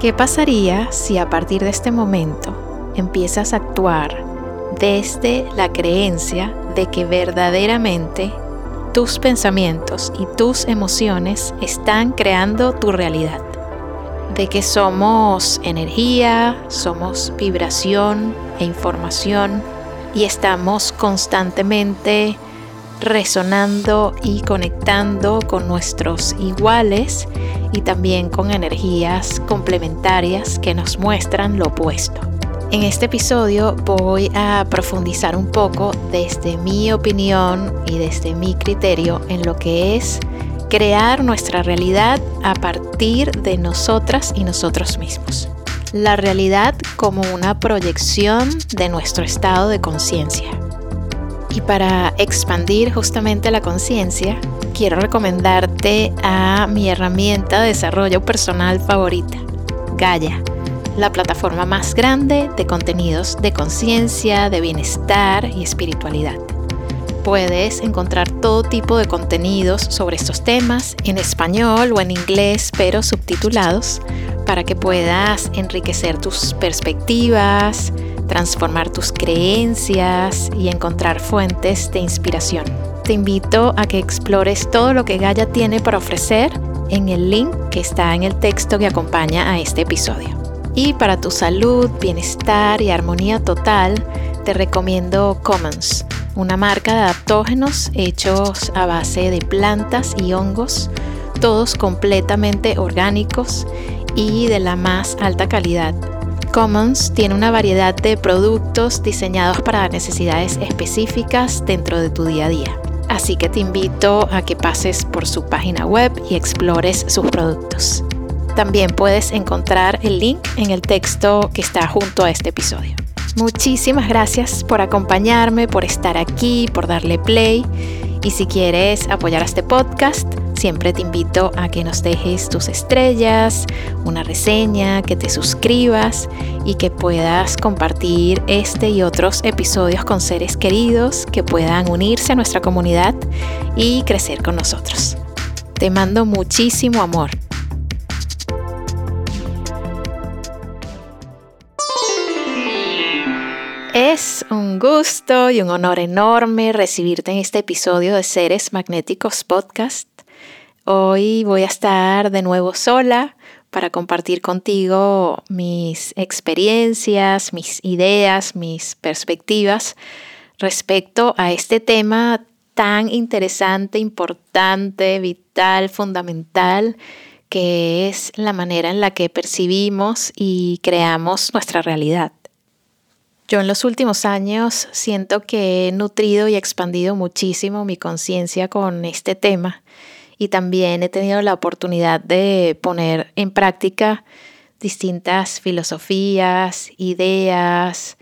¿Qué pasaría si a partir de este momento empiezas a actuar desde la creencia de que verdaderamente tus pensamientos y tus emociones están creando tu realidad? De que somos energía, somos vibración e información y estamos constantemente resonando y conectando con nuestros iguales y también con energías complementarias que nos muestran lo opuesto. En este episodio voy a profundizar un poco desde mi opinión y desde mi criterio en lo que es crear nuestra realidad a partir de nosotras y nosotros mismos. La realidad como una proyección de nuestro estado de conciencia. Y para expandir justamente la conciencia, quiero recomendarte a mi herramienta de desarrollo personal favorita, Gaia, la plataforma más grande de contenidos de conciencia, de bienestar y espiritualidad. Puedes encontrar todo tipo de contenidos sobre estos temas en español o en inglés, pero subtitulados, para que puedas enriquecer tus perspectivas, transformar tus creencias y encontrar fuentes de inspiración. Te invito a que explores todo lo que Gaia tiene para ofrecer en el link que está en el texto que acompaña a este episodio. Y para tu salud, bienestar y armonía total, te recomiendo Commons, una marca de adaptógenos hechos a base de plantas y hongos, todos completamente orgánicos y de la más alta calidad Commons tiene una variedad de productos diseñados para necesidades específicas dentro de tu día a día. Así que te invito a que pases por su página web y explores sus productos. También puedes encontrar el link en el texto que está junto a este episodio. Muchísimas gracias por acompañarme, por estar aquí, por darle play. Y si quieres apoyar a este podcast, Siempre te invito a que nos dejes tus estrellas, una reseña, que te suscribas y que puedas compartir este y otros episodios con seres queridos que puedan unirse a nuestra comunidad y crecer con nosotros. Te mando muchísimo amor. Es un gusto y un honor enorme recibirte en este episodio de Seres Magnéticos Podcast. Hoy voy a estar de nuevo sola para compartir contigo mis experiencias, mis ideas, mis perspectivas respecto a este tema tan interesante, importante, vital, fundamental, que es la manera en la que percibimos y creamos nuestra realidad. Yo en los últimos años siento que he nutrido y expandido muchísimo mi conciencia con este tema y también he tenido la oportunidad de poner en práctica distintas filosofías, ideas,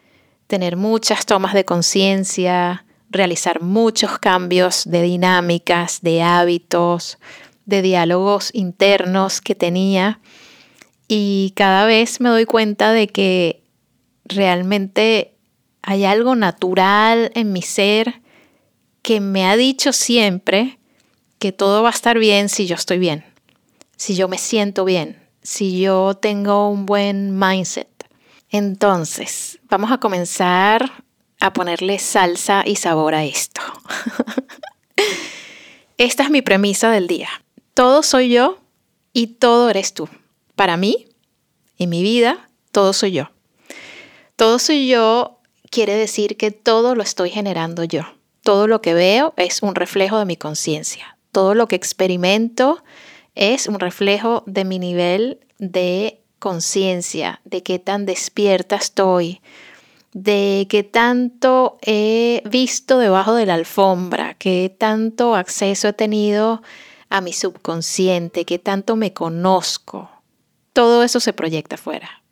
tener muchas tomas de conciencia, realizar muchos cambios de dinámicas, de hábitos, de diálogos internos que tenía. Y cada vez me doy cuenta de que realmente hay algo natural en mi ser que me ha dicho siempre que todo va a estar bien si yo estoy bien, si yo me siento bien, si yo tengo un buen mindset. Entonces, vamos a comenzar a ponerle salsa y sabor a esto. Esta es mi premisa del día. Todo soy yo y todo eres tú. Para mí, en mi vida, todo soy yo. Todo soy yo quiere decir que todo lo estoy generando yo. Todo lo que veo es un reflejo de mi conciencia todo lo que experimento es un reflejo de mi nivel de conciencia, de qué tan despierta estoy, de qué tanto he visto debajo de la alfombra, qué tanto acceso he tenido a mi subconsciente, qué tanto me conozco. todo eso se proyecta afuera.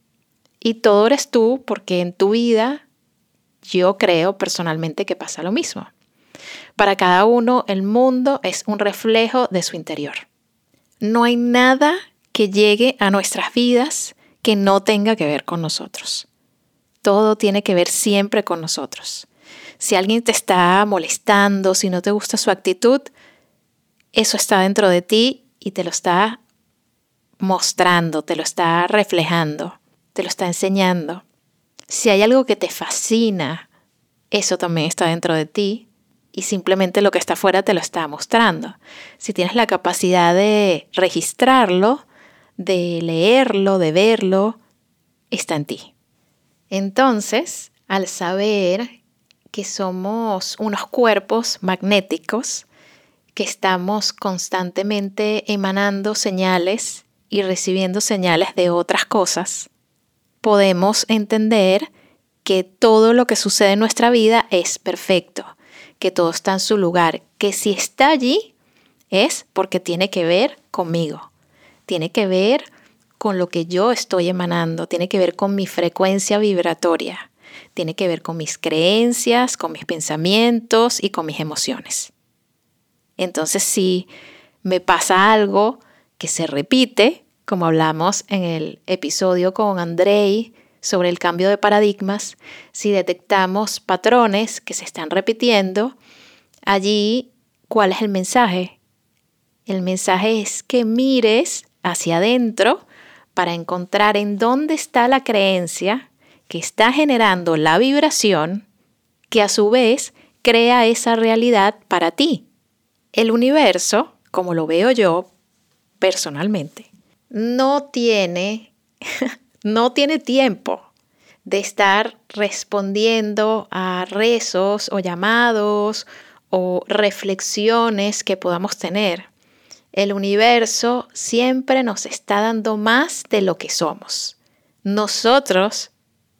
Y todo eres tú porque en tu vida yo creo personalmente que pasa lo mismo. Para cada uno el mundo es un reflejo de su interior. No hay nada que llegue a nuestras vidas que no tenga que ver con nosotros. Todo tiene que ver siempre con nosotros. Si alguien te está molestando, si no te gusta su actitud, eso está dentro de ti y te lo está mostrando, te lo está reflejando, te lo está enseñando. Si hay algo que te fascina, eso también está dentro de ti y simplemente lo que está afuera te lo está mostrando. Si tienes la capacidad de registrarlo, de leerlo, de verlo, está en ti. Entonces, al saber que somos unos cuerpos magnéticos, que estamos constantemente emanando señales y recibiendo señales de otras cosas, podemos entender que todo lo que sucede en nuestra vida es perfecto, que todo está en su lugar, que si está allí es porque tiene que ver conmigo, tiene que ver con lo que yo estoy emanando, tiene que ver con mi frecuencia vibratoria, tiene que ver con mis creencias, con mis pensamientos y con mis emociones. Entonces, si me pasa algo que se repite, como hablamos en el episodio con Andrei sobre el cambio de paradigmas, si detectamos patrones que se están repitiendo, allí, ¿cuál es el mensaje? El mensaje es que mires hacia adentro para encontrar en dónde está la creencia que está generando la vibración que a su vez crea esa realidad para ti. El universo, como lo veo yo personalmente, no tiene, no tiene tiempo de estar respondiendo a rezos o llamados o reflexiones que podamos tener. El universo siempre nos está dando más de lo que somos. Nosotros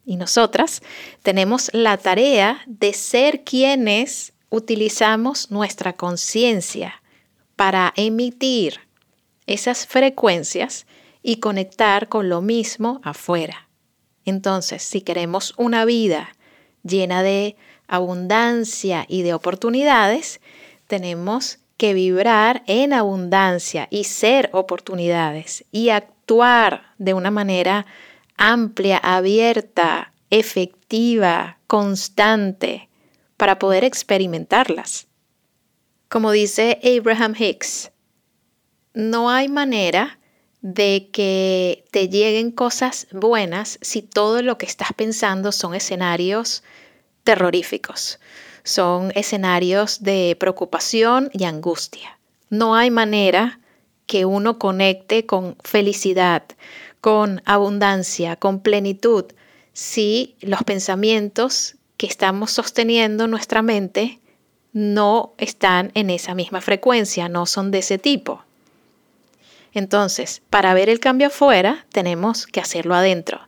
y nosotras tenemos la tarea de ser quienes utilizamos nuestra conciencia para emitir esas frecuencias y conectar con lo mismo afuera. Entonces, si queremos una vida llena de abundancia y de oportunidades, tenemos que vibrar en abundancia y ser oportunidades y actuar de una manera amplia, abierta, efectiva, constante, para poder experimentarlas. Como dice Abraham Hicks, no hay manera de que te lleguen cosas buenas si todo lo que estás pensando son escenarios terroríficos, son escenarios de preocupación y angustia. No hay manera que uno conecte con felicidad, con abundancia, con plenitud, si los pensamientos que estamos sosteniendo en nuestra mente no están en esa misma frecuencia, no son de ese tipo. Entonces, para ver el cambio afuera, tenemos que hacerlo adentro.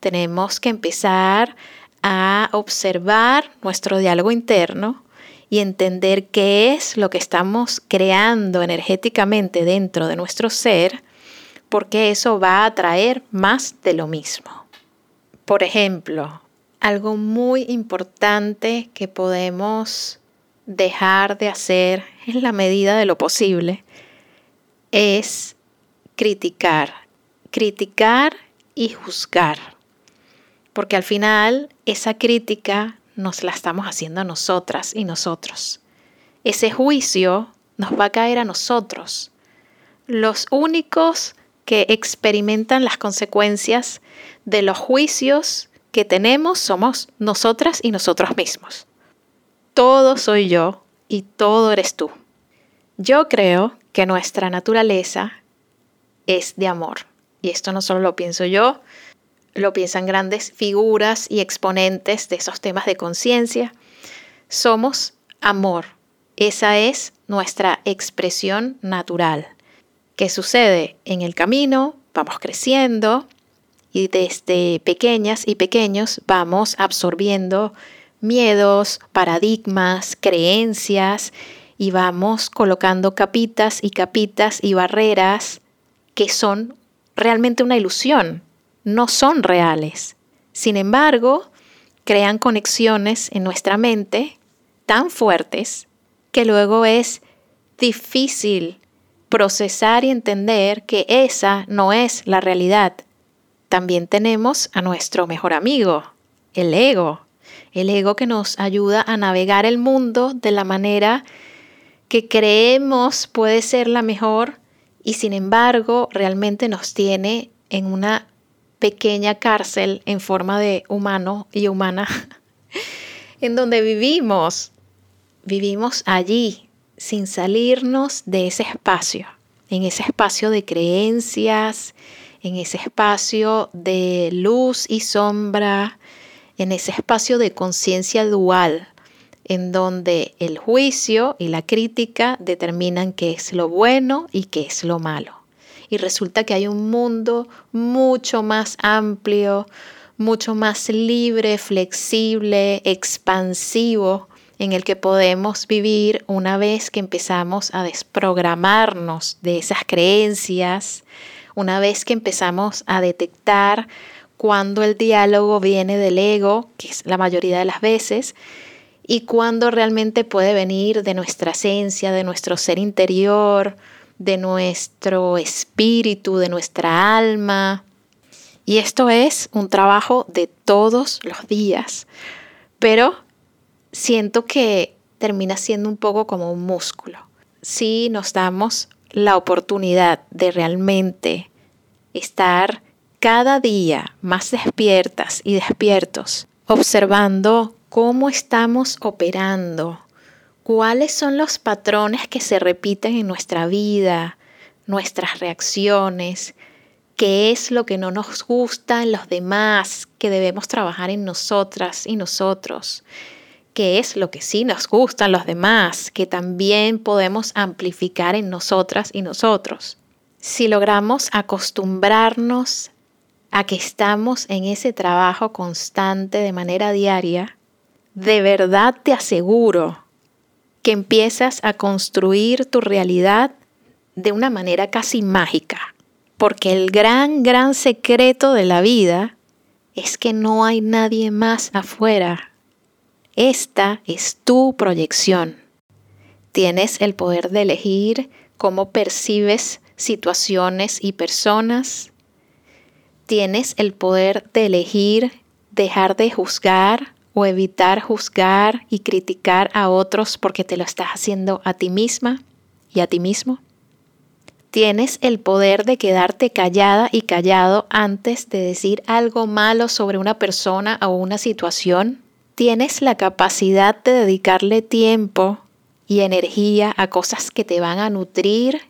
Tenemos que empezar a observar nuestro diálogo interno y entender qué es lo que estamos creando energéticamente dentro de nuestro ser, porque eso va a traer más de lo mismo. Por ejemplo, algo muy importante que podemos dejar de hacer en la medida de lo posible es criticar, criticar y juzgar. Porque al final esa crítica nos la estamos haciendo nosotras y nosotros. Ese juicio nos va a caer a nosotros. Los únicos que experimentan las consecuencias de los juicios que tenemos somos nosotras y nosotros mismos. Todo soy yo y todo eres tú. Yo creo que nuestra naturaleza es de amor. Y esto no solo lo pienso yo, lo piensan grandes figuras y exponentes de esos temas de conciencia. Somos amor. Esa es nuestra expresión natural. ¿Qué sucede? En el camino vamos creciendo, y desde pequeñas y pequeños vamos absorbiendo miedos, paradigmas, creencias y vamos colocando capitas y capitas y barreras que son realmente una ilusión, no son reales. Sin embargo, crean conexiones en nuestra mente tan fuertes que luego es difícil procesar y entender que esa no es la realidad. También tenemos a nuestro mejor amigo, el ego. El ego que nos ayuda a navegar el mundo de la manera que creemos puede ser la mejor y sin embargo realmente nos tiene en una pequeña cárcel en forma de humano y humana en donde vivimos. Vivimos allí sin salirnos de ese espacio, en ese espacio de creencias, en ese espacio de luz y sombra, en ese espacio de conciencia dual, en donde el juicio y la crítica determinan qué es lo bueno y qué es lo malo. Y resulta que hay un mundo mucho más amplio, mucho más libre, flexible, expansivo, en el que podemos vivir una vez que empezamos a desprogramarnos de esas creencias, una vez que empezamos a detectar cuando el diálogo viene del ego, que es la mayoría de las veces, y cuando realmente puede venir de nuestra esencia, de nuestro ser interior, de nuestro espíritu, de nuestra alma. Y esto es un trabajo de todos los días, pero siento que termina siendo un poco como un músculo. Si nos damos la oportunidad de realmente estar cada día más despiertas y despiertos, observando cómo estamos operando, cuáles son los patrones que se repiten en nuestra vida, nuestras reacciones, qué es lo que no nos gusta en los demás, que debemos trabajar en nosotras y nosotros, qué es lo que sí nos gusta en los demás, que también podemos amplificar en nosotras y nosotros. Si logramos acostumbrarnos a que estamos en ese trabajo constante de manera diaria, de verdad te aseguro que empiezas a construir tu realidad de una manera casi mágica. Porque el gran, gran secreto de la vida es que no hay nadie más afuera. Esta es tu proyección. Tienes el poder de elegir cómo percibes situaciones y personas, tienes el poder de elegir dejar de juzgar o evitar juzgar y criticar a otros porque te lo estás haciendo a ti misma y a ti mismo. Tienes el poder de quedarte callada y callado antes de decir algo malo sobre una persona o una situación. Tienes la capacidad de dedicarle tiempo y energía a cosas que te van a nutrir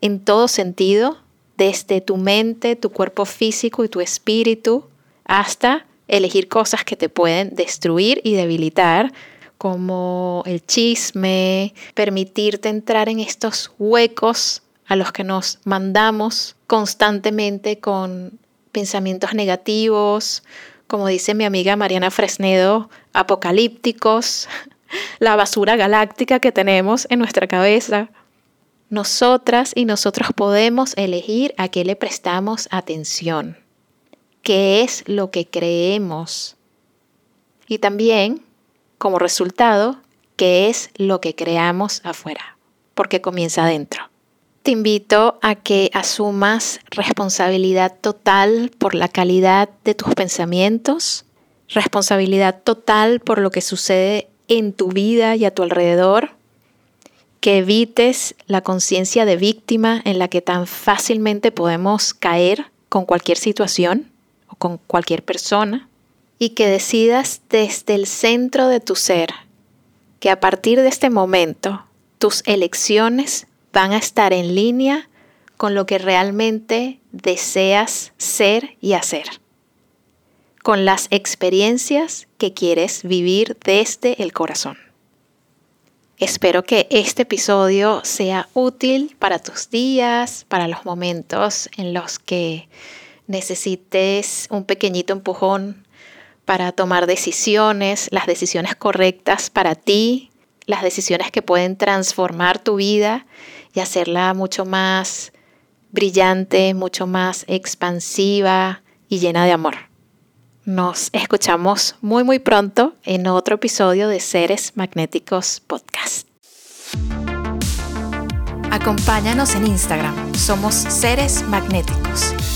en todo sentido desde tu mente, tu cuerpo físico y tu espíritu, hasta elegir cosas que te pueden destruir y debilitar, como el chisme, permitirte entrar en estos huecos a los que nos mandamos constantemente con pensamientos negativos, como dice mi amiga Mariana Fresnedo, apocalípticos, la basura galáctica que tenemos en nuestra cabeza. Nosotras y nosotros podemos elegir a qué le prestamos atención, qué es lo que creemos y también, como resultado, qué es lo que creamos afuera, porque comienza adentro. Te invito a que asumas responsabilidad total por la calidad de tus pensamientos, responsabilidad total por lo que sucede en tu vida y a tu alrededor, que evites la conciencia de víctima en la que tan fácilmente podemos caer con cualquier situación con cualquier persona y que decidas desde el centro de tu ser que a partir de este momento tus elecciones van a estar en línea con lo que realmente deseas ser y hacer, con las experiencias que quieres vivir desde el corazón. Espero que este episodio sea útil para tus días, para los momentos en los que necesites un pequeñito empujón para tomar decisiones, las decisiones correctas para ti, las decisiones que pueden transformar tu vida y hacerla mucho más brillante, mucho más expansiva y llena de amor. Nos escuchamos muy muy pronto en otro episodio de Seres Magnéticos Podcast. Acompáñanos en Instagram, somos Seres Magnéticos.